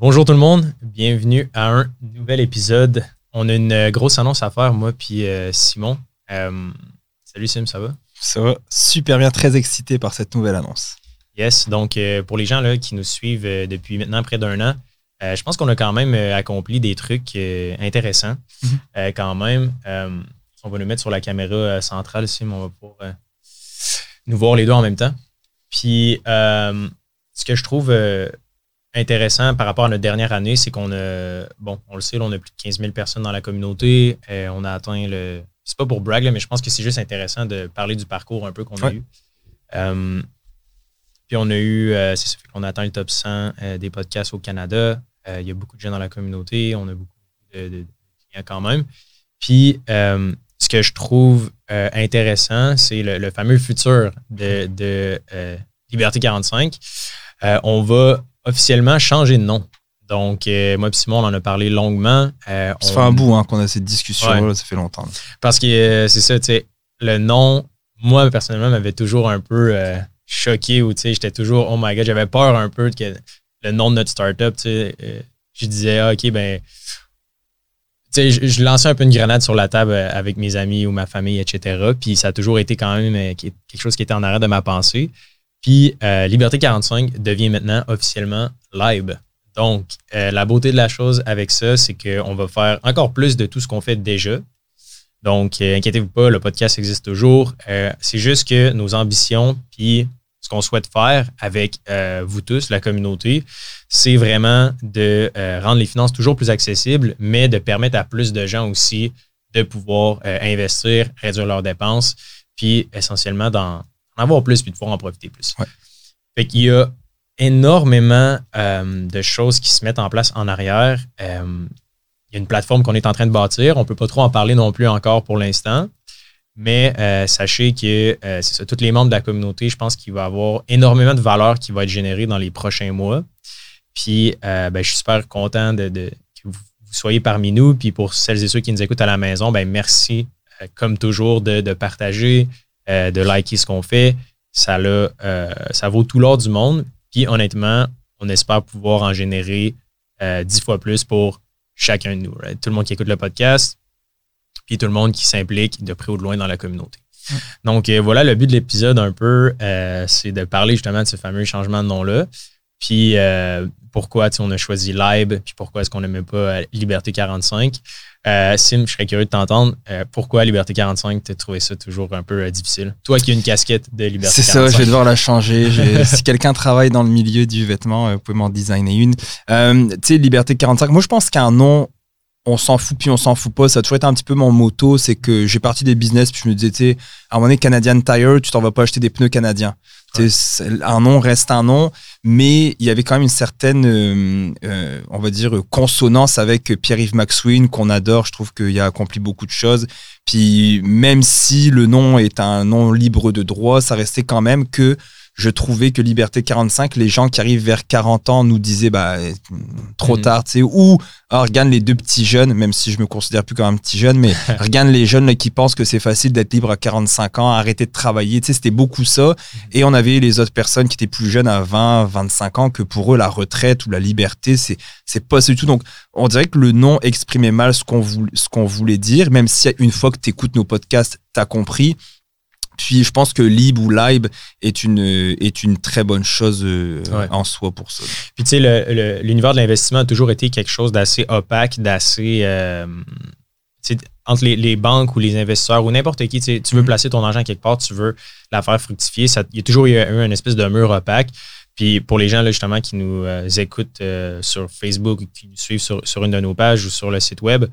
Bonjour tout le monde, bienvenue à un nouvel épisode. On a une euh, grosse annonce à faire, moi puis euh, Simon. Euh, salut Sim, ça va? Ça va super bien, très excité par cette nouvelle annonce. Yes, donc pour les gens là, qui nous suivent depuis maintenant près d'un an, je pense qu'on a quand même accompli des trucs intéressants. Mhm. quand même, on va nous mettre sur la caméra centrale, Sim, on va pouvoir nous voir les deux en même temps. Puis, ce que je trouve intéressant par rapport à notre dernière année, c'est qu'on a, bon, on le sait, on a plus de 15 000 personnes dans la communauté. Euh, on a atteint le. C'est pas pour brag, mais je pense que c'est juste intéressant de parler du parcours un peu qu'on a eu. Euh, puis on a eu, euh, c'est ça fait qu'on a atteint le top 100 des podcasts au Canada. Il y a beaucoup de gens dans la communauté. On a beaucoup de, clients quand même. Puis ce que je trouve intéressant, c'est le, fameux futur de, de Liberté 45. on va officiellement changé de nom. Donc, euh, moi et Simon, on en a parlé longuement. Euh, ça fait un bout hein, qu'on a cette discussion-là, ça fait longtemps. Parce que euh, c'est ça, tu sais, le nom, moi, personnellement, m'avait toujours un peu choqué ou, tu sais, j'étais toujours, oh my god, j'avais peur un peu que le nom de notre startup, tu sais, je disais, ah, OK, ben, tu sais, je, lançais un peu une grenade sur la table avec mes amis ou ma famille, etc. Puis ça a toujours été quand même quelque chose qui était en arrêt de ma pensée. Puis euh, Liberté 45 devient maintenant officiellement live. Donc, euh, la beauté de la chose avec ça, c'est qu'on va faire encore plus de tout ce qu'on fait déjà. Donc, euh, inquiétez-vous pas, le podcast existe toujours. c'est juste que nos ambitions, puis ce qu'on souhaite faire avec vous tous, la communauté, c'est vraiment de rendre les finances toujours plus accessibles, mais de permettre à plus de gens aussi de pouvoir investir, réduire leurs dépenses, puis essentiellement dans, en avoir plus puis de pouvoir en profiter plus. Fait qu'il y a énormément euh, de choses qui se mettent en place en arrière. Euh, il y a une plateforme qu'on est en train de bâtir. On ne peut pas trop en parler non plus encore pour l'instant. Mais euh, sachez que c'est ça, tous les membres de la communauté, je pense qu'il va y avoir énormément de valeur qui va être générée dans les prochains mois. Puis ben, je suis super content de, que vous, soyez parmi nous. Puis pour celles et ceux qui nous écoutent à la maison, ben merci, comme toujours, de, de partager, euh, de liker ce qu'on fait. Ça, euh, ça vaut tout l'or du monde. Puis honnêtement, on espère pouvoir en générer euh, dix fois plus pour chacun de nous. Tout le monde qui écoute le podcast, puis tout le monde qui s'implique de près ou de loin dans la communauté. Donc voilà, le but de l'épisode un peu, c'est de parler justement de ce fameux changement de nom-là. Puis pourquoi on a choisi Live, puis pourquoi est-ce qu'on n'aimait pas Liberté 45. Euh, Sim, je serais curieux de t'entendre. Euh, pourquoi Liberté 45, tu as trouvé ça toujours un peu euh, difficile? Toi qui as une casquette de Liberté 45. C'est ça, je vais devoir la changer. si quelqu'un travaille dans le milieu du vêtement, vous pouvez m'en designer une. tu sais, Liberté 45, moi je pense qu'un nom, on s'en fout puis on s'en fout pas. Ça a toujours été un petit peu mon moto. C'est que j'ai parti des business puis je me disais, à un moment donné, Canadian Tire, tu t'en vas pas acheter des pneus canadiens. Un nom reste un nom, mais il y avait quand même une certaine, euh, euh, on va dire, consonance avec Pierre-Yves Maxwin, qu'on adore. Je trouve qu'il a accompli beaucoup de choses. Puis même si le nom est un nom libre de droit, ça restait quand même que je trouvais que Liberté 45, les gens qui arrivent vers 40 ans nous disaient bah, trop mhm. tard, tu sais, ou ah, regarde les deux petits jeunes, même si je me considère plus comme un petit jeune, mais regarde les jeunes là, qui pensent que c'est facile d'être libre à 45 ans, arrêter de travailler, tu sais, c'était beaucoup ça. Mhm. Et on avait les autres personnes qui étaient plus jeunes à 20, 25 ans, que pour eux, la retraite ou la liberté, c'est, c'est pas ça du tout. Donc, on dirait que le nom exprimait mal ce qu'on voulait, ce qu'on voulait dire, même si une fois que tu écoutes nos podcasts, tu as compris. Puis je pense que Lib ou Lib est une, est une très bonne chose euh, en soi pour ça. Puis tu sais, l'univers de l'investissement a toujours été quelque chose d'assez opaque, d'assez. Euh, entre les, banques ou les investisseurs ou n'importe qui, tu veux mm-hmm. placer ton argent quelque part, tu veux la faire fructifier. il y a toujours eu une espèce de mur opaque. Puis pour les gens là, justement qui nous euh, écoutent sur Facebook ou qui nous suivent sur, sur, une de nos pages ou sur le site web,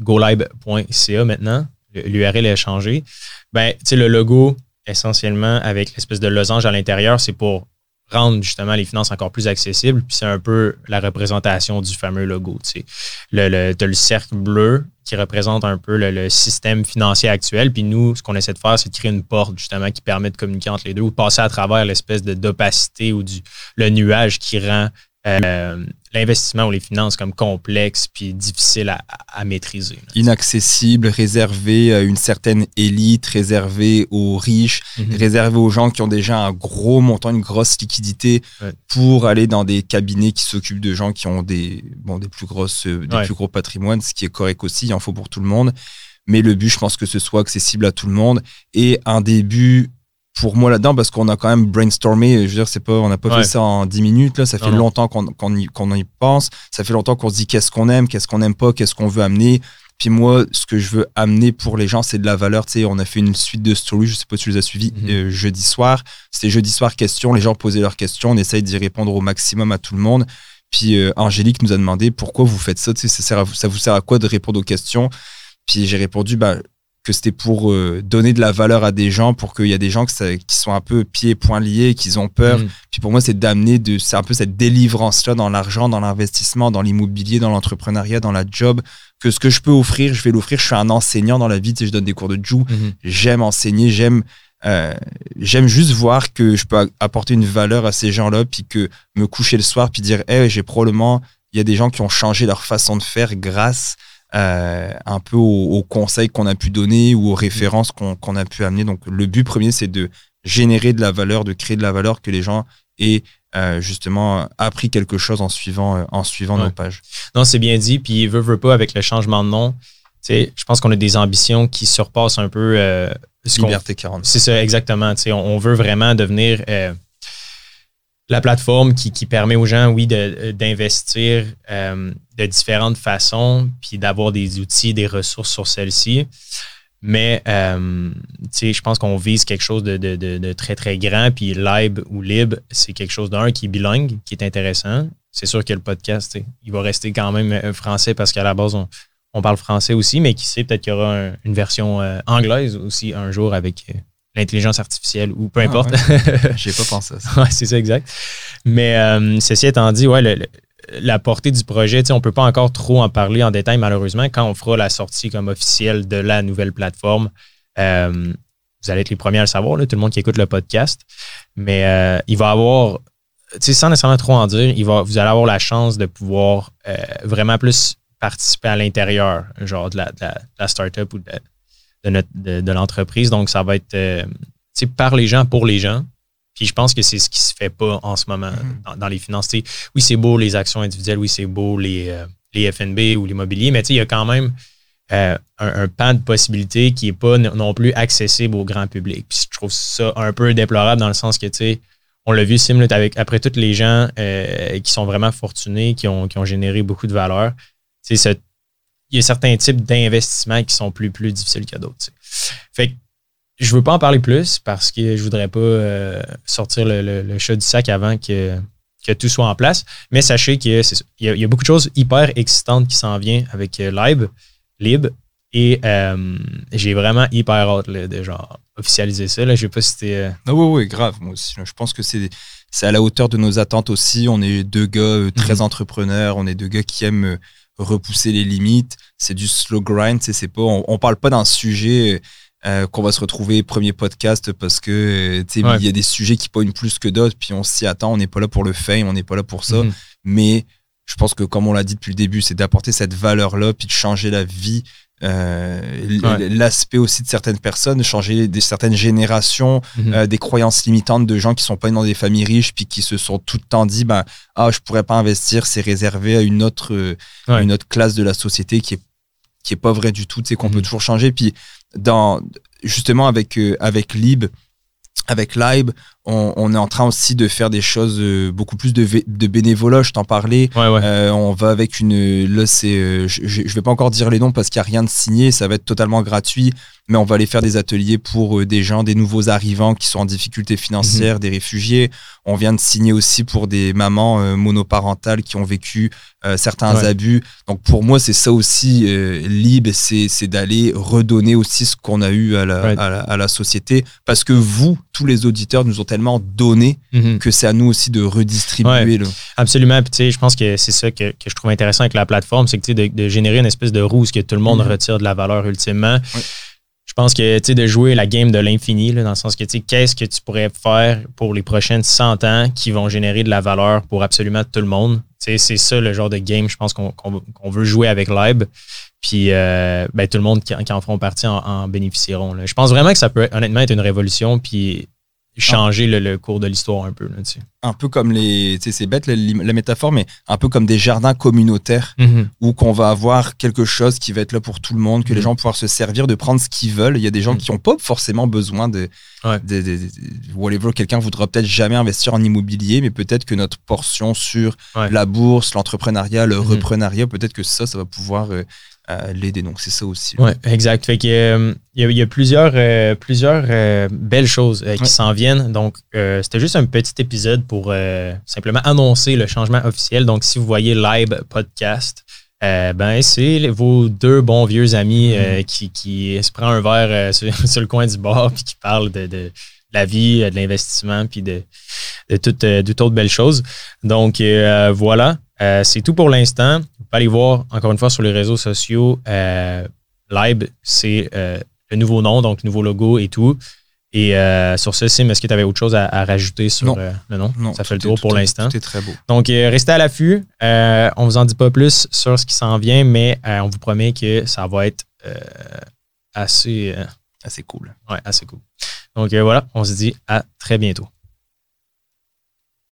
golib.ca maintenant, l'URL a changé. Ben, le logo, essentiellement, avec l'espèce de losange à l'intérieur, c'est pour rendre justement les finances encore plus accessibles. Puis c'est un peu la représentation du fameux logo. Tu. Le, le, as le cercle bleu qui représente un peu le, système financier actuel. Puis nous, ce qu'on essaie de faire, c'est de créer une porte justement qui permet de communiquer entre les deux ou passer à travers l'espèce d'opacité ou du le nuage qui rend euh, l'investissement ou les finances comme complexe puis difficile à, maîtriser. Inaccessible, réservé à une certaine élite, réservé aux riches, mhm. réservé aux gens qui ont déjà un gros montant, une grosse liquidité pour aller dans des cabinets qui s'occupent de gens qui ont des, bon, des, plus, grosses, des plus gros patrimoines, ce qui est correct aussi, il en faut pour tout le monde. Mais le but, je pense que ce soit accessible à tout le monde et un début pour moi là-dedans parce qu'on a quand même brainstormé. Je veux dire, c'est pas, on n'a pas fait ça en 10 minutes. Là, ça fait longtemps qu'on y, y, pense. Ça fait longtemps qu'on se dit qu'est-ce qu'on aime, qu'est-ce qu'on n'aime pas, qu'est-ce qu'on veut amener. Puis moi, ce que je veux amener pour les gens, c'est de la valeur. Tu sais, on a fait une suite de stories, je sais pas si tu les as suivis, mhm. euh, jeudi soir. C'était jeudi soir questions. Les gens posaient leurs questions. On essaye d'y répondre au maximum à tout le monde. Puis euh, Angélique nous a demandé pourquoi vous faites ça. Tu sais, ça, ça vous sert à quoi de répondre aux questions? Puis j'ai répondu, bah, que c'était pour euh, donner de la valeur à des gens, pour qu'il y a des gens qui sont un peu pieds et poings liés, qu'ils ont peur. Mm. Puis pour moi, c'est d'amener de, c'est un peu cette délivrance-là dans l'argent, dans l'investissement, dans l'immobilier, dans l'entrepreneuriat, dans la job, que ce que je peux offrir, je vais l'offrir. Je suis un enseignant dans la vie, tu sais, je donne des cours de Jou, mm-hmm. j'aime enseigner, j'aime euh, j'aime juste voir que je peux apporter une valeur à ces gens-là, puis que me coucher le soir, puis dire, hey, j'ai probablement, il y a des gens qui ont changé leur façon de faire grâce euh, un peu aux, conseils qu'on a pu donner ou aux références qu'on a pu amener. Donc le but premier, c'est de générer de la valeur, de créer de la valeur, que les gens aient euh, justement appris quelque chose en suivant, euh, en suivant nos pages. Non, c'est bien dit. Puis veut, veut pas avec le changement de nom. Je pense qu'on a des ambitions qui surpassent un peu. Liberté 40. C'est ça, exactement. On, on veut vraiment devenir la plateforme qui, permet aux gens, oui, d'investir euh, de, différentes façons, puis d'avoir des outils, des ressources sur celles-ci. Mais, euh, je pense qu'on vise quelque chose de, très, très grand. Puis Lib ou Lib, c'est quelque chose d'un qui est bilingue, qui est intéressant. C'est sûr que le podcast, il va rester quand même euh, français parce qu'à la base, on, parle français aussi, mais qui sait, peut-être qu'il y aura une version anglaise aussi un jour avec l'intelligence artificielle ou peu ah, importe. J'ai pas pensé à ça. c'est ça, exact. Mais euh, ceci étant dit, ouais, la portée du projet, on ne peut pas encore trop en parler en détail, malheureusement. Quand on fera la sortie comme officielle de la nouvelle plateforme, euh, vous allez être les premiers à le savoir, tout le monde qui écoute le podcast. Mais euh, il va avoir, sans nécessairement trop en dire, il va, vous allez avoir la chance de pouvoir vraiment plus participer à l'intérieur, genre de la, de la, startup ou de, de, l'entreprise. Donc, ça va être euh, par les gens, pour les gens. Puis je pense que c'est ce qui se fait pas en ce moment mm-hmm. dans, les finances. oui, c'est beau les actions individuelles, oui, c'est beau les, euh, les FNB ou l'immobilier, mais il y a quand même euh, un, pan de possibilités qui n'est pas non plus accessible au grand public. Puis je trouve ça un peu déplorable dans le sens que, tu sais, on l'a vu, Sim, avec, après tous les gens qui sont vraiment fortunés, qui ont, qui ont généré beaucoup de valeur, c'est ce il y a certains types d'investissements qui sont plus, plus difficiles que d'autres. Fait que je veux pas en parler plus parce que je voudrais pas euh, sortir le, chat du sac avant que, que tout soit en place. Mais sachez qu'il y, y, a beaucoup de choses hyper excitantes qui s'en viennent avec euh, Lib, Lib. Et euh, j'ai vraiment hyper hâte de genre officialiser ça. Là. Je sais pas si c'était. Ah oui, oui, grave, moi aussi. Je pense que c'est à la hauteur de nos attentes aussi. On est deux gars très mhm. entrepreneurs, on est deux gars qui aiment repousser les limites. C'est du slow grind. C'est pas, on, on parle pas d'un sujet euh, qu'on va se retrouver premier podcast parce que il y a des sujets qui pognent plus que d'autres. Puis on s'y attend. On n'est pas là pour le fame, on n'est pas là pour ça. Mhm. Mais je pense que comme on l'a dit depuis le début, c'est d'apporter cette valeur là, puis de changer la vie euh, l'aspect aussi de certaines personnes, changer des certaines générations, mhm. euh, des croyances limitantes de gens qui sont pas dans des familles riches puis qui se sont tout le temps dit ben ah je pourrais pas investir, c'est réservé à une autre euh, une autre classe de la société qui est qui est pas vrai du tout, c'est qu'on peut mhm. toujours changer puis dans justement avec avec Lib avec Lib, on, est en train aussi de faire des choses euh, beaucoup plus de, de bénévolat. Je t'en parlais. Euh, on va avec une. Là, c'est. Euh, je, je vais pas encore dire les noms parce qu'il n'y a rien de signé. Ça va être totalement gratuit mais on va aller faire des ateliers pour des gens, des nouveaux arrivants qui sont en difficulté financière, mhm. des réfugiés. On vient de signer aussi pour des mamans monoparentales qui ont vécu certains abus. Donc pour moi, c'est ça aussi, libre, c'est d'aller redonner aussi ce qu'on a eu à la, à, la, société. Parce que vous, tous les auditeurs, nous ont tellement donné mhm. que c'est à nous aussi de redistribuer. Absolument. je pense que c'est ça que, que, je trouve intéressant avec la plateforme, c'est que de, de générer une espèce de roue que tout le monde mhm. retire de la valeur ultimement je pense que tu sais, de jouer la game de l'infini, dans le sens que tu sais, qu'est-ce que tu pourrais faire pour les prochaines 100 ans qui vont générer de la valeur pour absolument tout le monde? Tu sais, C'est ça le genre de game, je pense, qu'on qu'on- qu'on veut jouer avec Lib. Puis euh, ben, tout le monde qui, qui en feront partie en, en bénéficieront. là. Je pense vraiment que ça peut honnêtement être une révolution puis changer le, le cours de l'histoire un peu. Là. Un peu comme les. C'est bête la, la métaphore, mais un peu comme des jardins communautaires où qu'on va avoir quelque chose qui va être là pour tout le monde, que les Mhm. gens vont pouvoir se servir, de prendre ce qu'ils veulent. Il y a des gens Mhm. qui n'ont pas forcément besoin de, Ouais. de- de- de- whatever. Quelqu'un voudra peut-être jamais investir en immobilier, mais peut-être que notre portion sur Ouais. la bourse, l'entrepreneuriat, le Mhm. reprenariat, peut-être que ça, ça va pouvoir euh, euh, l'aider. Donc c'est ça aussi. Oui, exact. Fait que, euh, il y, a- il y a plusieurs, euh, plusieurs euh, belles choses qui Ouais. s'en viennent. Donc, c'était juste un petit épisode pour simplement annoncer le changement officiel. Donc, si vous voyez Live Podcast, ben, c'est vos deux bons vieux amis euh, qui, qui se prend un verre sur, sur le coin du bar puis qui parlent de, de la vie, euh, de l'investissement puis de, de toutes euh, toute belles choses. Donc, euh, voilà. Euh, c'est tout pour l'instant. Vous pouvez aller voir, encore une fois, sur les réseaux sociaux. Lib, c'est le nouveau nom, donc nouveau logo et tout. Et sur ce, Sim, est-ce que tu avais autre chose à, à rajouter sur Non. le nom? Non, Ça fait le tour est- pour l'instant. Tout est très beau. Donc, restez à l'affût. On vous en dit pas plus sur ce qui s'en vient, mais on vous promet que ça va être assez, cool. ouais, assez cool. Donc, euh, voilà, on se dit à très bientôt.